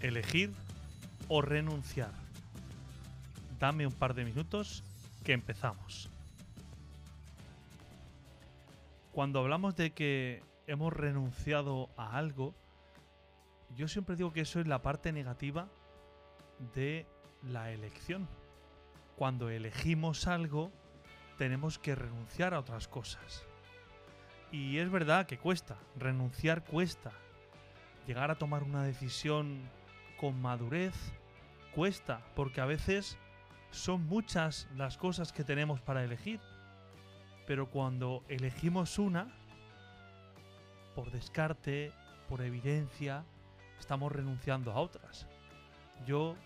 elegir o renunciar. Dame un par de minutos que empezamos. Cuando hablamos de que hemos renunciado a algo, yo siempre digo que eso es la parte negativa de la elección. Cuando elegimos algo, tenemos que renunciar a otras cosas. Y es verdad que cuesta, renunciar cuesta. Llegar a tomar una decisión con madurez cuesta, porque a veces son muchas las cosas que tenemos para elegir. Pero cuando elegimos una, por descarte, por evidencia, estamos renunciando a otras. Yo,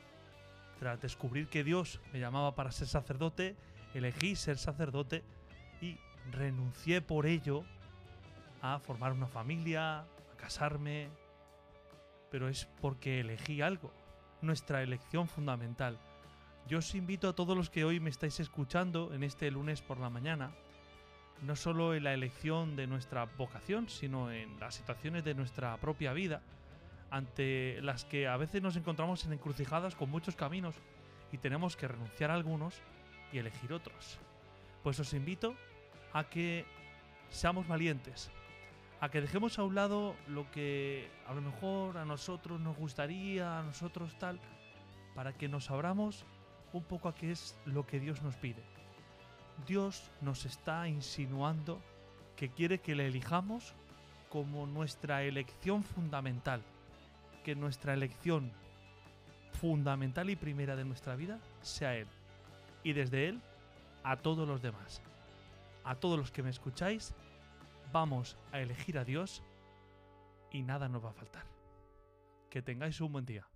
tras descubrir que Dios me llamaba para ser sacerdote, elegí ser sacerdote y renuncié por ello a formar una familia, a casarme, pero es porque elegí algo, nuestra elección fundamental. Yo os invito a todos los que hoy me estáis escuchando en este lunes por la mañana, no solo en la elección de nuestra vocación, sino en las situaciones de nuestra propia vida, ante las que a veces nos encontramos en encrucijadas con muchos caminos y tenemos que renunciar a algunos y elegir otros. Pues os invito a que seamos valientes, a que dejemos a un lado lo que a lo mejor a nosotros nos gustaría, a nosotros tal, para que nos abramos un poco a qué es lo que Dios nos pide. Dios nos está insinuando que quiere que le elijamos como nuestra elección fundamental, que nuestra elección fundamental y primera de nuestra vida sea Él, y desde Él a todos los demás. A todos los que me escucháis, vamos a elegir a Dios y nada nos va a faltar. Que tengáis un buen día.